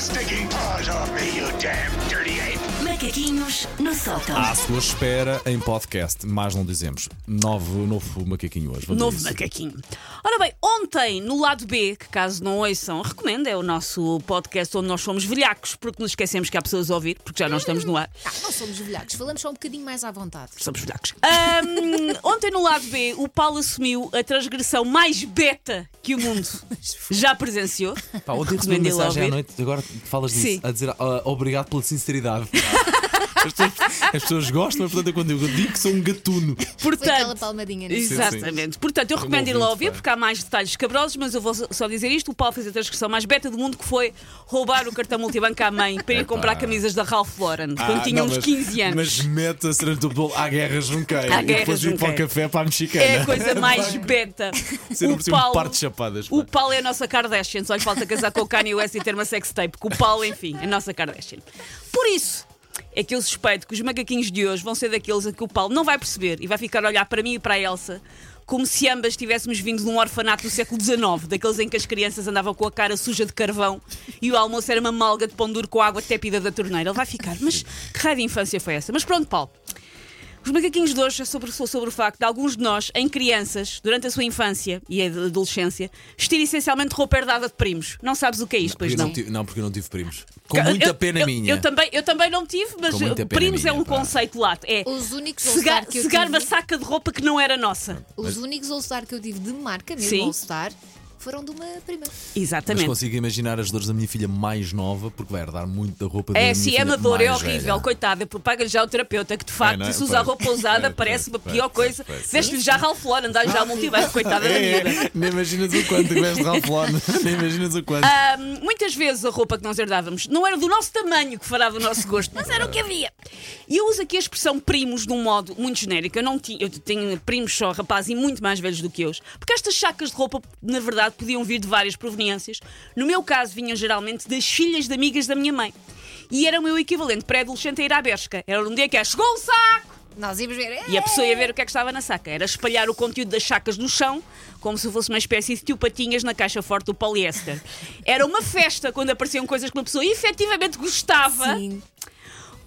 your stinking paws off me, you damn dirty ape! Macaquinhos no sótão. À sua espera em podcast, mais não dizemos. Novo, novo macaquinho hoje. Vamos a Novo isso. macaquinho. Ora bem, ontem, no lado B, que caso não ouçam, recomendo, é o nosso podcast onde nós somos velhacos, porque nos esquecemos que há pessoas a ouvir, porque já não estamos no ar. Ah, não somos velhacos, falamos só um bocadinho mais à vontade. Somos velhacos. Ahm, ontem, no lado B, o Paulo assumiu a transgressão mais beta que o mundo já presenciou. Pá, ontem recebi uma Recomendo ele mensagem à ouvir. noite, agora falas disso, Sim. a dizer ah, obrigado pela sinceridade. As pessoas, as pessoas gostam, mas portanto é quando eu digo que sou um gatuno. Foi aquela Portanto, palmadinha no Exatamente. Portanto, eu recomendo ir lá ouvinte, ouvir, pá. porque há mais detalhes cabrosos, mas eu vou só dizer isto: o Paulo fez a transgressão mais beta do mundo, que foi roubar o cartão multibanco à mãe para ir comprar camisas da Ralph Lauren, quando Ah, tinha não, uns mas- 15 anos. Mas mete a cena do bolo à guerra junqueira. À e guerra depois ir para o café para a mexicana. É a coisa mais beta. Ser um o Paulo, par de chapadas. pá. o Paulo é a nossa Kardashian, só lhe falta casar com o Kanye West e ter uma sextape. Que o Paulo, enfim, é a nossa Kardashian. Por isso. É que eu suspeito que os macaquinhos de hoje vão ser daqueles a que o Paulo não vai perceber e vai ficar a olhar para mim e para a Elsa como se ambas tivéssemos vindo de um orfanato do século XIX, daqueles em que as crianças andavam com a cara suja de carvão e o almoço era uma malga de pão duro com água tépida da torneira. Ele vai ficar, mas que raio de infância foi essa? Mas pronto, Paulo. Os macaquinhos de hoje é sobre, sobre o facto de alguns de nós, em crianças, durante a sua infância e a adolescência, vestir essencialmente roupa herdada de primos. Não sabes o que é isto, pois Porque eu não? tive- não, porque eu não tive primos. Com muita Eu- pena eu, minha. Eu também, eu também não tive, mas primos é minha, um pá. conceito lato. É Os únicos cegar, All-Star que eu cegar tive, uma saca de roupa que não era nossa. os únicos All-Star que eu tive de marca, mesmo Sim. All-Star, foram de uma prima. Mas Exatamente. consigo imaginar as dores da minha filha mais nova, porque vai herdar muito da roupa da É, minha sim, filha é uma dor, é horrível, velha. coitada. Paga-lhe já o terapeuta, que de facto, não é? se usar roupa usada, É, parece uma pior coisa. Veste-lhe já Ralph Lauren, dá-lhe já multibanco, coitada da É, é, nem imaginas o quanto que veste Ralph Lauren. Nem imaginas o quanto. Ahm, muitas vezes a roupa que nós herdávamos não era do nosso tamanho que fará do nosso gosto, mas era o que havia. E eu uso aqui a expressão primos de um modo muito genérico. Eu não tinha, eu tenho primos só rapazes e muito mais velhos do que eu, porque estas sacas de roupa, na verdade, podiam vir de várias proveniências. No meu caso, vinham geralmente das filhas de amigas da minha mãe. E era o meu equivalente pré-adolescente a ir à Bershka. Era um dia que é, chegou o saco! Nós íamos ver. E a pessoa ia ver o que é que estava na saca. Era espalhar o conteúdo das sacas no chão, como se fosse uma espécie de tio patinhas na caixa forte do poliéster. Era uma festa quando apareciam coisas que uma pessoa efetivamente gostava, Sim.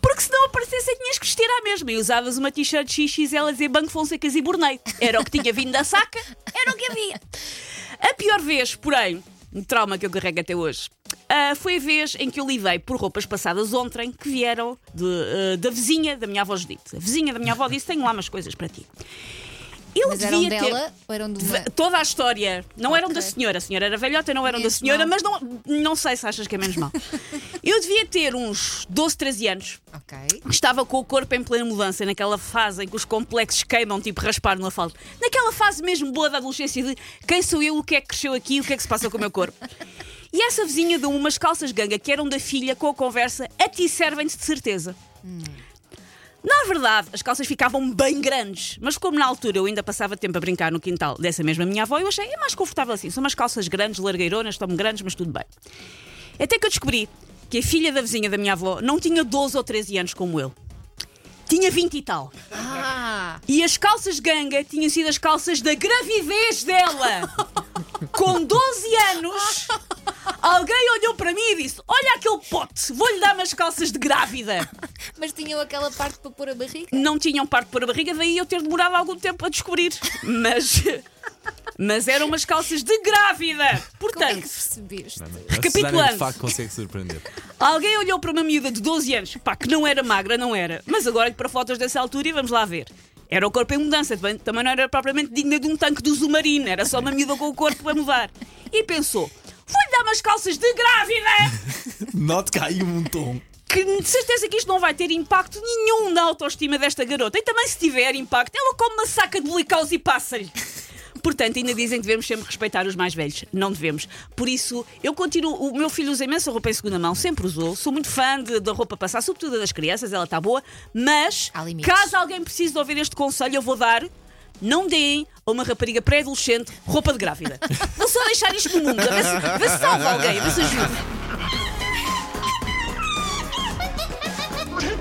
porque se não aparecessem tinhas que vestir à mesma. E usavas uma t-shirt XXL a dizer Banco Fonsecas e Bornei. Era o que tinha vindo da saca, era o que havia. A pior vez, porém, um trauma que eu carrego até hoje, ah, foi a vez em que eu lidei por roupas passadas ontem que vieram de, ah, da vizinha da minha avó Judite. A vizinha da minha avó disse: Tenho lá umas coisas para ti. Eu Mas eram devia ter. dela ou eram de uma. Toda a história. Não eram Ok. da senhora. A senhora era velhota, não eram da senhora, mal. mas não, não sei se achas que é menos mal. Eu devia ter uns 12, 13 anos. Ok. Estava com o corpo em plena mudança, naquela fase em que os complexos queimam, tipo raspar no asfalto. Naquela fase mesmo boa da adolescência de quem sou eu, o que é que cresceu aqui, o que é que se passa com o meu corpo. E essa vizinha deu umas calças ganga que eram da filha com a conversa a ti servem-te de certeza. Na verdade, as calças ficavam bem grandes, mas como na altura eu ainda passava tempo a brincar no quintal dessa mesma minha avó, eu achei é mais confortável assim. São umas calças grandes, largueironas, estão grandes, mas tudo bem. Até que eu descobri que a filha da vizinha da minha avó não tinha 12 ou 13 anos como eu. Tinha 20 e tal. Ah! E as calças ganga tinham sido as calças da gravidez dela. Com 12 anos, alguém olhou para mim e disse: Olha aquele pote, vou-lhe dar umas calças de grávida. Mas tinham aquela parte para pôr a barriga? Não tinham parte para a barriga, daí eu ter demorado algum tempo a descobrir. Mas. Mas eram umas calças de grávida. Como é que Portanto, percebeste? Recapitulando. de facto consegue surpreender. alguém olhou para uma miúda de 12 anos, pá, que não era magra, não era. Mas agora para fotos dessa altura e vamos lá ver. Era o corpo em mudança, também, também não era propriamente digna de um tanque do submarino, era só uma miúda com o corpo a mudar. E pensou: vou-lhe dar umas calças de grávida! Note que há aí um tom. Que de certeza que isto não vai ter impacto nenhum na autoestima desta garota. E também se tiver impacto, ela come uma saca de blicaus e passa-lhe. Portanto, ainda dizem que devemos sempre respeitar os mais velhos. Não devemos. Por isso, eu continuo. O meu filho usa imensa roupa em segunda mão, sempre usou. Sou muito fã da roupa passar, sobretudo das crianças, ela está boa. Mas, caso alguém precise de ouvir este conselho, eu vou dar. Não deem a uma rapariga pré-adolescente roupa de grávida. Vou só deixar isto no mundo, ver se, ver se salva alguém, ver se ajuda.